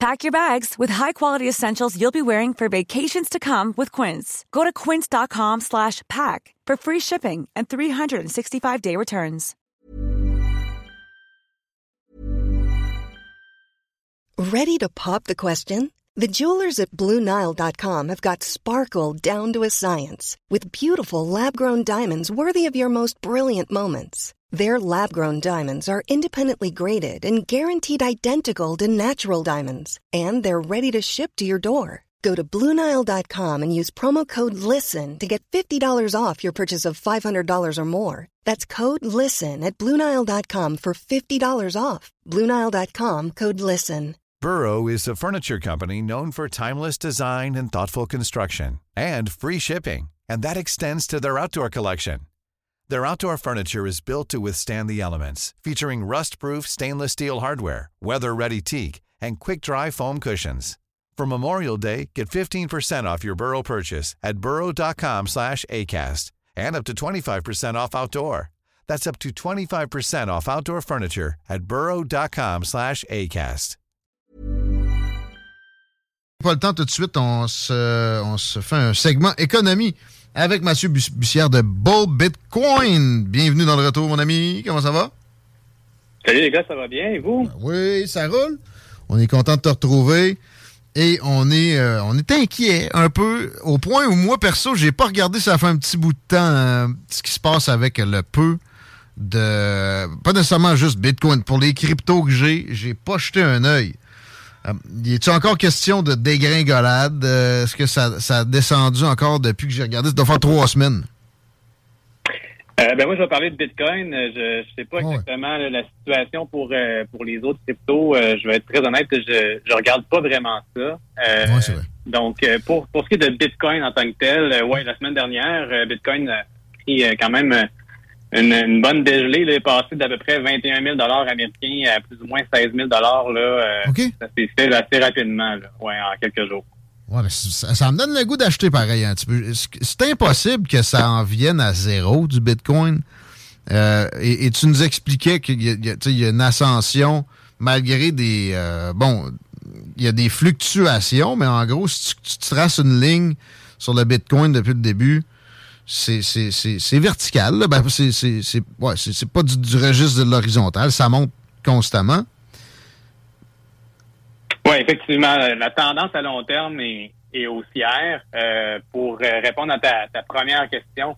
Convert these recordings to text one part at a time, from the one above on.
Pack your bags with high-quality essentials you'll be wearing for vacations to come with Quince. Go to quince.com slash pack for free shipping and 365-day returns. Ready to pop the question? The jewelers at BlueNile.com have got sparkle down to a science with beautiful lab-grown diamonds worthy of your most brilliant moments. Their lab grown diamonds are independently graded and guaranteed identical to natural diamonds, and they're ready to ship to your door. Go to Bluenile.com and use promo code LISTEN to get $50 off your purchase of $500 or more. That's code LISTEN at Bluenile.com for $50 off. Bluenile.com code LISTEN. Burrow is a furniture company known for timeless design and thoughtful construction and free shipping, and that extends to their outdoor collection. Their outdoor furniture is built to withstand the elements, featuring rust-proof stainless steel hardware, weather-ready teak, and quick-dry foam cushions. For Memorial Day, get 15% off your Burrow purchase at burrow.com slash ACAST and up to 25% off outdoor. That's up to 25% off outdoor furniture at burrow.com slash ACAST. Pas le temps tout de suite, on se, on se fait un segment économie. Avec Mathieu Bussière de Bull Bitcoin. Bienvenue dans le retour, mon ami. Comment ça va? Salut les gars, ça va bien et vous? Ben oui, ça roule. On est content de te retrouver. Et on est, euh, on est inquiet un peu, au point où moi, perso, j'ai pas regardé, ça fait un petit bout de temps, euh, ce qui se passe avec le peu de... Pas nécessairement juste Bitcoin. Pour les cryptos que j'ai, j'ai pas jeté un œil. Euh, y est-il encore question de dégringolade? Euh, est-ce que ça, a descendu encore depuis que j'ai regardé? Ça doit faire trois semaines. Euh, ben moi, je vais parler de Bitcoin. Je ne sais pas exactement la situation pour pour les autres cryptos. je vais être très honnête, je je regarde pas vraiment ça. vrai. Donc, pour pour ce qui est de Bitcoin en tant que tel, ouais, la semaine dernière, Bitcoin a pris quand même une, bonne dégelée. Là, est passé d'à peu près 21 000 américains à plus ou moins 16 000 là, euh, Ça s'est fait assez rapidement, là, ouais, en quelques jours. Ouais, ça, me donne le goût d'acheter pareil un petit peu. C'est impossible que ça en vienne à zéro du Bitcoin? Euh, et, tu nous expliquais qu'il y, y, a une ascension malgré des... Euh, bon, il y a des fluctuations, mais en gros, si tu traces une ligne sur le Bitcoin depuis le début, c'est vertical. Ben, c'est ouais, pas du, registre de l'horizontal. Ça monte constamment. Oui, effectivement. La tendance à long terme est, est haussière. Euh, pour répondre à ta, ta première question,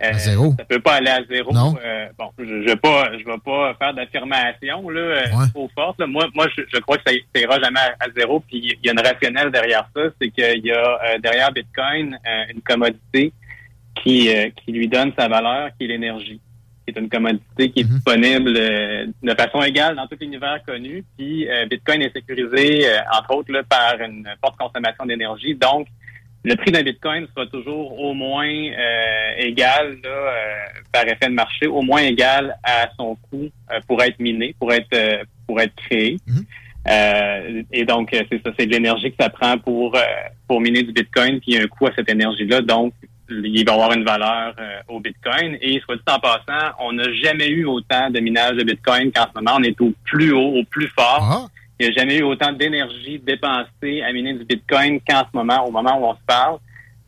euh, à zéro. Ça peut pas aller à zéro. Non. Euh, bon, je ne vais pas, je vais pas faire d'affirmation là, euh, trop forte. Moi, moi, je, crois que ça ira jamais à, zéro. Puis il y a une rationnelle derrière ça, c'est qu'il y a derrière Bitcoin une commodité qui, euh, qui lui donne sa valeur, qui est l'énergie, qui est une commodité qui est mhm. disponible euh, de façon égale dans tout l'univers connu. Puis euh, Bitcoin est sécurisé, entre autres, là, par une forte consommation d'énergie. Donc, le prix d'un Bitcoin sera toujours au moins égal, là, par effet de marché, au moins égal à son coût pour être miné, pour être pour être créé. Mhm. et donc, c'est ça, c'est de l'énergie que ça prend pour pour miner du Bitcoin, puis il y a un coût à cette énergie-là. Donc, il va avoir une valeur euh, au Bitcoin. Et soit dit en passant, on n'a jamais eu autant de minage de Bitcoin qu'en ce moment. On est au plus haut, au plus fort. Ah. Il n'y a jamais eu autant d'énergie dépensée à miner du Bitcoin qu'en ce moment, au moment où on se parle.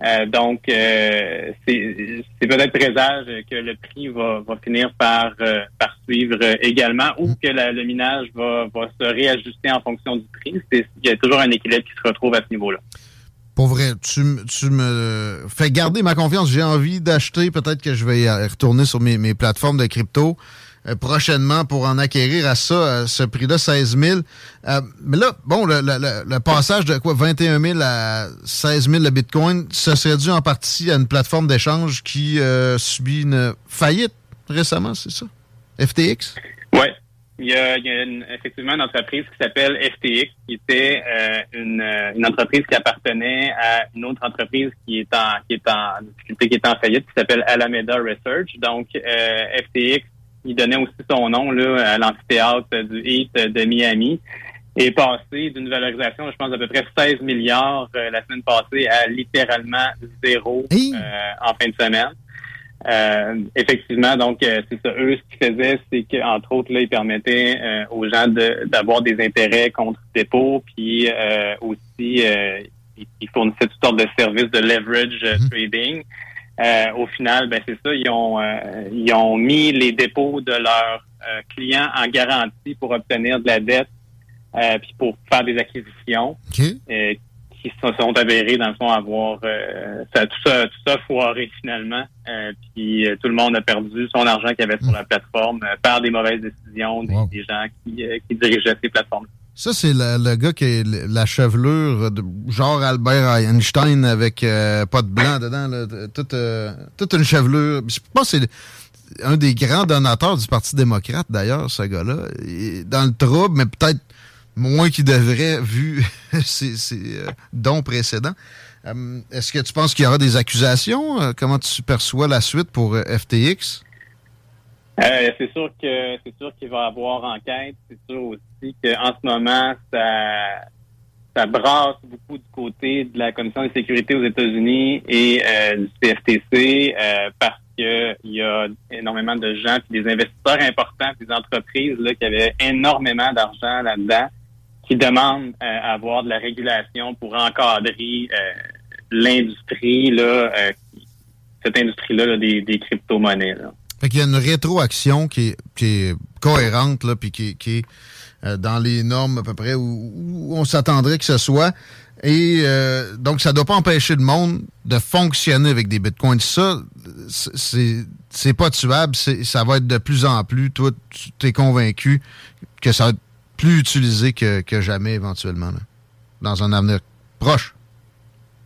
Euh, donc, euh, c'est peut-être présage que le prix va, va finir par, par suivre également ou que le minage va, va se réajuster en fonction du prix. Il y a toujours un équilibre qui se retrouve à ce niveau-là Pour vrai, tu, me fais garder ma confiance. J'ai envie d'acheter. Peut-être que je vais retourner sur mes, plateformes de crypto euh, prochainement pour en acquérir à ça, à ce prix-là, 16 000. Euh, mais là, bon, le, passage de quoi? 21 000 à 16 000 le Bitcoin, ça serait dû en partie à une plateforme d'échange qui euh, subit une faillite récemment, c'est ça? FTX? Oui. Il y a, effectivement une entreprise qui s'appelle FTX, qui était euh, euh, une, entreprise qui appartenait à une autre entreprise qui est en qui est en difficulté, qui est en faillite, qui s'appelle Alameda Research. Donc euh, FTX, il donnait aussi son nom là à l'amphithéâtre du Heat de Miami, est passé d'une valorisation, je pense, d'à peu près 16 milliards la semaine passée à littéralement zéro en fin de semaine. Euh, effectivement, donc euh, c'est ça. Eux, ce qu'ils faisaient, c'est qu'entre autres, là, ils permettaient euh, aux gens d'avoir des intérêts contre dépôt, puis aussi ils fournissaient toutes sortes de services de leverage mhm. trading. au final, ben c'est ça, ils ont ils ont mis les dépôts de leurs clients en garantie pour obtenir de la dette, puis pour faire des acquisitions qui se sont avérés, dans le fond, avoir euh, ça, tout, ça, tout ça foiré finalement. Euh, puis euh, tout le monde a perdu son argent qu'il avait sur la plateforme par des mauvaises décisions des, gens qui, qui dirigeaient ces plateformes. Ça, c'est le, gars qui a la chevelure de genre Albert Einstein avec pas de blanc dedans, là, toute, toute une chevelure. Je pense que c'est un des grands donateurs du Parti démocrate, d'ailleurs, ce gars-là. Dans le trouble, mais peut-être moins qu'il devrait, vu ses, euh, dons précédents. Euh, est-ce que tu penses qu'il y aura des accusations? Euh, comment tu perçois la suite pour FTX? c'est sûr que c'est sûr qu'il va y avoir enquête. C'est sûr aussi qu'en ce moment, ça, ça brasse beaucoup du côté de la Commission de sécurité aux États-Unis et du CFTC parce qu'il y a énormément de gens, puis des investisseurs importants, des entreprises là, qui avaient énormément d'argent là-dedans qui demandent euh, à avoir de la régulation pour encadrer euh, l'industrie, là, euh, cette industrie-là des, crypto-monnaies. Fait qu'il y a une rétroaction qui est, cohérente, là, puis qui, est dans les normes à peu près où, on s'attendrait que ce soit. Et donc, ça ne doit pas empêcher le monde de fonctionner avec des bitcoins. Ça, c'est pas tuable. Ça va être de plus en plus. Toi, tu es convaincu que ça va être plus utilisé que, jamais éventuellement, dans un avenir proche.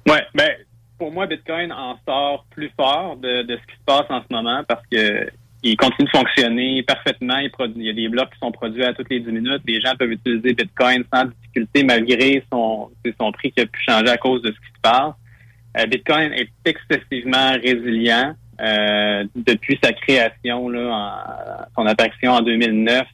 Oui, ben, pour moi, Bitcoin en sort plus fort de, ce qui se passe en ce moment parce que il continue de fonctionner parfaitement. Il, y a des blocs qui sont produits à toutes les 10 minutes. Les gens peuvent utiliser Bitcoin sans difficulté malgré son, son prix qui a pu changer à cause de ce qui se passe. Euh, Bitcoin est excessivement résilient. Euh, depuis sa création, là, son apparition en 2009,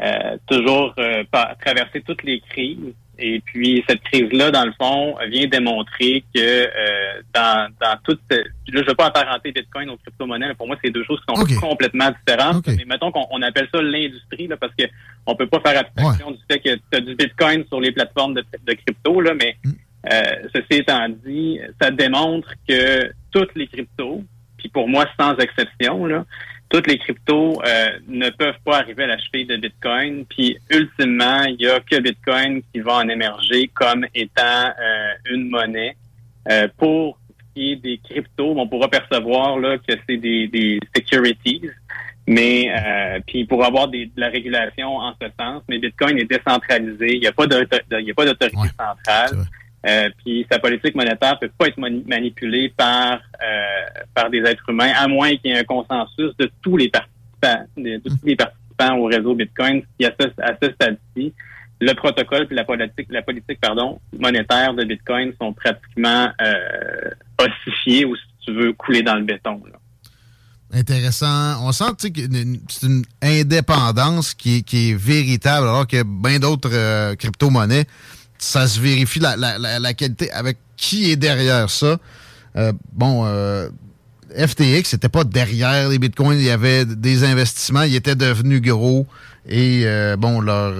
euh, toujours euh, traverser toutes les crises. Et puis cette crise-là, dans le fond, vient démontrer que euh, dans, dans toute... Là, je ne veux pas apparenter Bitcoin aux crypto-monnaies. Pour moi, c'est deux choses qui sont complètement différentes. Mais mettons qu'on appelle ça l'industrie, parce que on peut pas faire abstraction du fait que tu as du Bitcoin sur les plateformes de, de crypto, là, mais mm. euh, ceci étant dit, ça démontre que toutes les cryptos, puis pour moi, sans exception, là, toutes les cryptos euh, ne peuvent pas arriver à la cheville de Bitcoin. Puis ultimement, il y a que Bitcoin qui va en émerger comme étant euh, une monnaie. Euh, pour ce qui est des cryptos, on pourra percevoir là, que c'est des, des securities. Mais puis pour avoir des, de la régulation en ce sens, mais Bitcoin est décentralisé. Il n'y a pas d'autorité centrale. Euh, puis sa politique monétaire peut pas être manipulée par euh, par des êtres humains, à moins qu'il y ait un consensus de tous les participants, de, tous les participants au réseau Bitcoin. Qui à ce, à ce stade-ci, le protocole et la politique, la politique pardon monétaire de Bitcoin sont pratiquement euh, ossifiés ou si tu veux couler dans le béton. Intéressant. On sent que c'est une indépendance qui, qui est véritable, alors que bien d'autres crypto-monnaies ça se vérifie la, la, qualité avec qui est derrière ça. Euh, bon, euh, FTX n'était pas derrière les bitcoins, il y avait des investissements, ils étaient devenus gros et euh, bon, leur,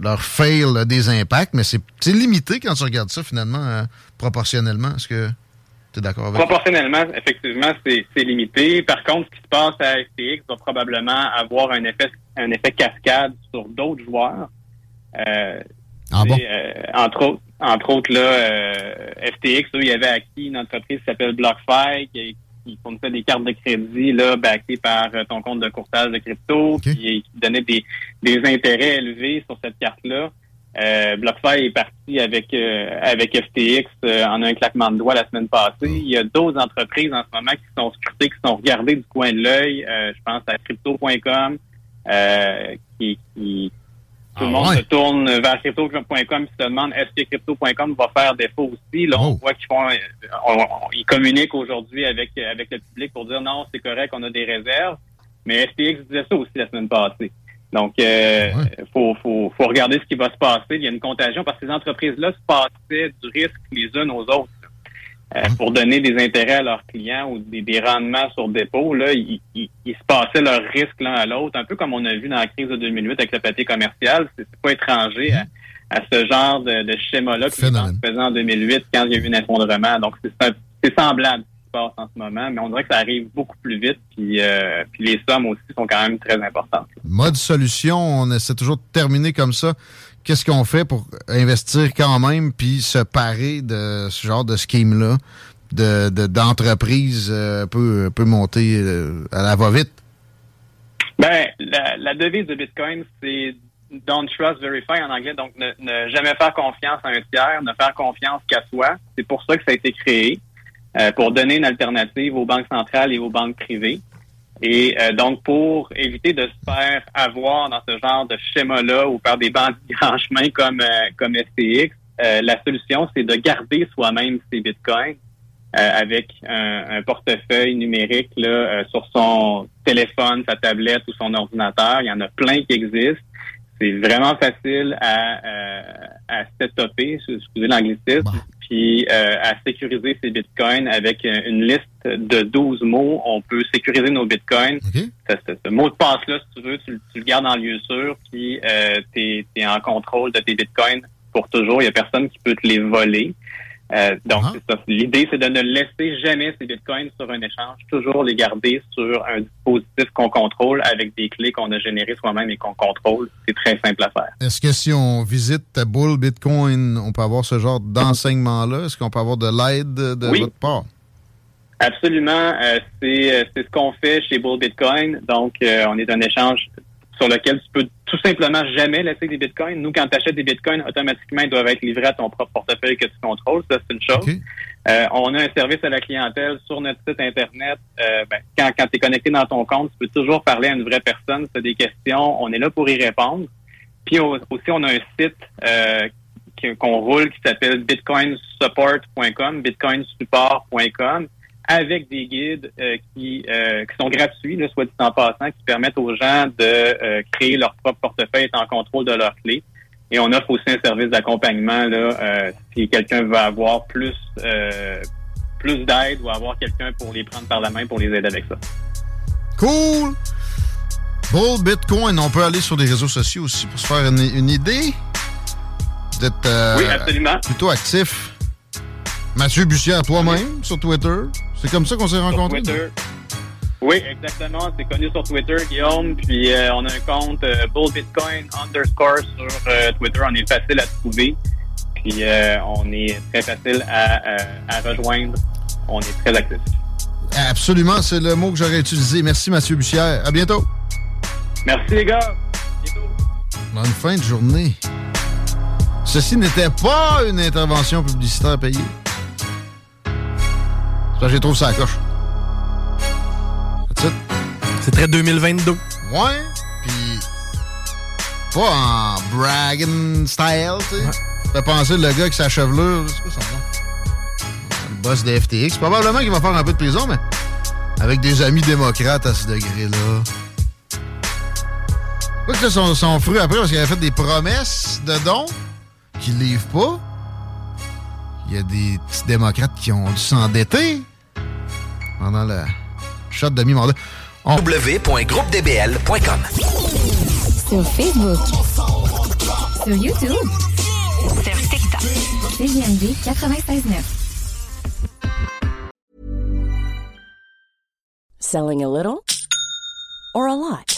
leur fail a des impacts, mais c'est limité quand tu regardes ça finalement, proportionnellement. Est-ce que tu es d'accord avec Proportionnellement, effectivement, c'est limité. Par contre, ce qui se passe à FTX va probablement avoir un effet, un effet cascade sur d'autres joueurs. Ah bon? entre autres, entre autres là, FTX, eux, il y avait acquis une entreprise qui s'appelle BlockFi, qui, qui fournissait des cartes de crédit là, backées par ton compte de courtage de crypto, qui, qui, donnait des, des intérêts élevés sur cette carte-là. Euh, BlockFi est parti avec euh, avec FTX euh, en un claquement de doigts la semaine passée. Il y a d'autres entreprises en ce moment qui sont scrutées, qui sont regardées du coin de l'œil. Euh, je pense à crypto.com, qui, qui tout le ah monde se tourne vers crypto.com et se demande est-ce que crypto.com va faire défaut aussi? Là, on oh. voit qu'ils font, ils communiquent aujourd'hui avec avec le public pour dire non, c'est correct, on a des réserves. Mais FTX disait ça aussi la semaine passée. Donc, euh, faut, faut, faut, regarder ce qui va se passer. Il y a une contagion parce que ces entreprises-là se passaient du risque les unes aux autres. Euh, pour donner des intérêts à leurs clients ou des, rendements sur dépôt, là, ils, se passaient leurs risques l'un à l'autre, un peu comme on a vu dans la crise de 2008 avec le papier commercial. C'est pas étranger à, ce genre de, schéma-là qui se faisait en 2008 quand il y a eu un effondrement. Donc, c'est semblable passe en ce moment, mais on dirait que ça arrive beaucoup plus vite, puis, euh, puis les sommes aussi sont quand même très importantes. Mode solution, on essaie toujours de terminer comme ça. Qu'est-ce qu'on fait pour investir quand même, puis se parer de ce genre de scheme-là, d'entreprise de, euh, peut, monter euh, à la va-vite? Ben, la, devise de Bitcoin, c'est don't trust, verify en anglais. Donc, ne, ne, jamais faire confiance à un tiers, ne faire confiance qu'à soi. C'est pour ça que ça a été créé. Euh, pour donner une alternative aux banques centrales et aux banques privées. Et euh, donc, pour éviter de se faire avoir dans ce genre de schéma-là ou par des bandits grand chemin comme, euh, comme STX, la solution, c'est de garder soi-même ses bitcoins avec un, portefeuille numérique là, sur son téléphone, sa tablette ou son ordinateur. Il y en a plein qui existent. C'est vraiment facile à, à setuper, excusez l'anglicisme puis euh, à sécuriser ses bitcoins avec une liste de 12 mots. On peut sécuriser nos bitcoins. Ce, mot de passe-là, si tu veux, tu, le gardes en lieu sûr, puis euh, tu es, en contrôle de tes bitcoins pour toujours. Il n'y a personne qui peut te les voler. Euh, donc, ah. c'est ça. L'idée, c'est de ne laisser jamais ces bitcoins sur un échange, toujours les garder sur un dispositif qu'on contrôle avec des clés qu'on a générées soi-même et qu'on contrôle. C'est très simple à faire. Est-ce que si on visite ta boule Bitcoin, on peut avoir ce genre d'enseignement-là? Est-ce qu'on peut avoir de l'aide de votre part? Absolument. Euh, c'est, c'est ce qu'on fait chez Bull Bitcoin. Donc, euh, on est un échange sur lequel tu peux tout simplement jamais laisser des bitcoins. Nous, quand tu achètes des bitcoins, automatiquement, ils doivent être livrés à ton propre portefeuille que tu contrôles. Ça, c'est une chose. Euh, on a un service à la clientèle sur notre site Internet. Euh, ben, quand quand tu es connecté dans ton compte, tu peux toujours parler à une vraie personne. Si tu as des questions, on est là pour y répondre. Puis aussi, on a un site euh, qu'on roule qui s'appelle bitcoinsupport.com, bitcoinsupport.com avec des guides euh, qui, euh, qui sont gratuits, là, soit dit en passant, qui permettent aux gens de euh, créer leur propre portefeuille et en contrôle de leurs clés. Et on offre aussi un service d'accompagnement là, si quelqu'un veut avoir plus plus d'aide ou avoir quelqu'un pour les prendre par la main pour les aider avec ça. Cool! Bull Bitcoin, on peut aller sur des réseaux sociaux aussi pour se faire une, une idée d'être oui, absolument. plutôt actif. Mathieu Bussière, toi-même, sur Twitter. C'est comme ça qu'on s'est rencontrés? Oui, exactement. C'est connu sur Twitter, Guillaume. Puis euh, on a un compte euh, Bull Bitcoin underscore sur euh, Twitter. On est facile à trouver. Puis on est très facile à, à, rejoindre. On est très actif. Absolument, c'est le mot que j'aurais utilisé. Merci Mathieu Bussière. À bientôt. Merci les gars. À bientôt. Bonne fin de journée. Ceci n'était pas une intervention publicitaire payée. Ça, j'ai trouvé ça à coche. C'est très 2022. Ouais, puis pas en bragging style, tu sais. Ouais. Fait penser le gars avec sa chevelure, c'est quoi son nom? Le boss de FTX. Probablement qu'il va faire un peu de prison, mais avec des amis démocrates à ce degré-là. Quoi que son, son fruit après parce qu'il avait fait des promesses de dons qu'il livre pas. Il y a des petits démocrates qui ont dû s'endetter pendant le shot de mi-mandat. On... www.groupedbl.com Sur Facebook. Sur YouTube. Sur TikTok. CGMD 96.9. Selling a little or a lot?